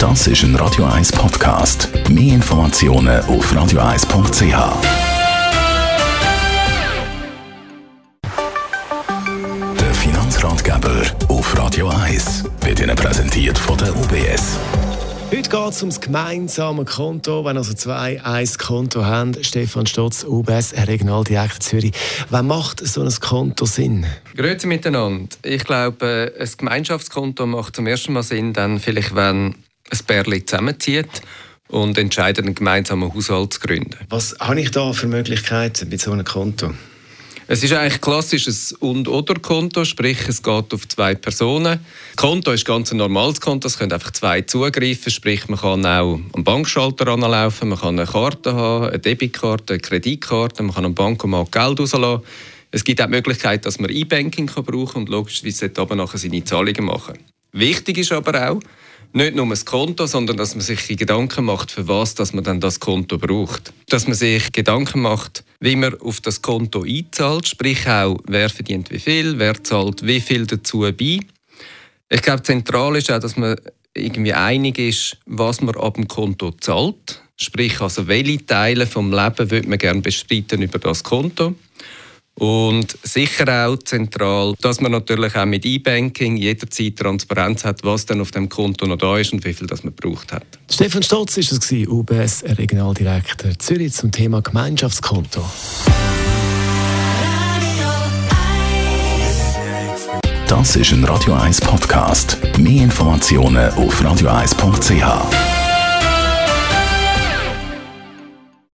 Das ist ein Radio 1 Podcast. Mehr Informationen auf radio1.ch. Der Finanzratgeber auf Radio 1 wird Ihnen präsentiert von der UBS. Heute geht es ums gemeinsame Konto. Wenn also zwei ein Konto haben, Stefan Stotz, UBS, Regionaldirektor Zürich. Wann macht so ein Konto Sinn? Grüezi miteinander. Ich glaube, ein Gemeinschaftskonto macht zum ersten Mal Sinn, dann vielleicht, wenn ein Pärchen zusammenzieht und entscheidet, einen gemeinsamen Haushalt zu gründen. Was habe ich da für Möglichkeiten mit so einem Konto? Es ist eigentlich klassisch ein Und-Oder-Konto, sprich es geht auf zwei Personen. Das Konto ist ganz ein normales Konto, es können einfach zwei zugreifen, sprich man kann auch am Bankschalter anlaufen, man kann eine Karte haben, eine Debitkarte, eine Kreditkarte, man kann am Bankomat Geld rauslassen. Es gibt auch die Möglichkeit, dass man E-Banking brauchen kann und logischerweise aber nachher seine Zahlungen machen. Wichtig ist aber auch, nicht nur das Konto, sondern dass man sich Gedanken macht, für was dass man dann das Konto braucht. Dass man sich Gedanken macht, wie man auf das Konto einzahlt, sprich auch, wer verdient wie viel, wer zahlt wie viel dazu bei. Ich glaube, zentral ist auch, dass man irgendwie einig ist, was man ab dem Konto zahlt. Sprich, also welche Teile vom Leben würde man gerne bestreiten über das Konto. Und sicher auch zentral, dass man natürlich auch mit E-Banking jederzeit Transparenz hat, was dann auf dem Konto noch da ist und wie viel das man gebraucht hat. Stefan Stotz ist es, UBS Regionaldirektor Zürich zum Thema Gemeinschaftskonto. Das ist ein Radio 1 Podcast. Mehr Informationen auf radio1.ch.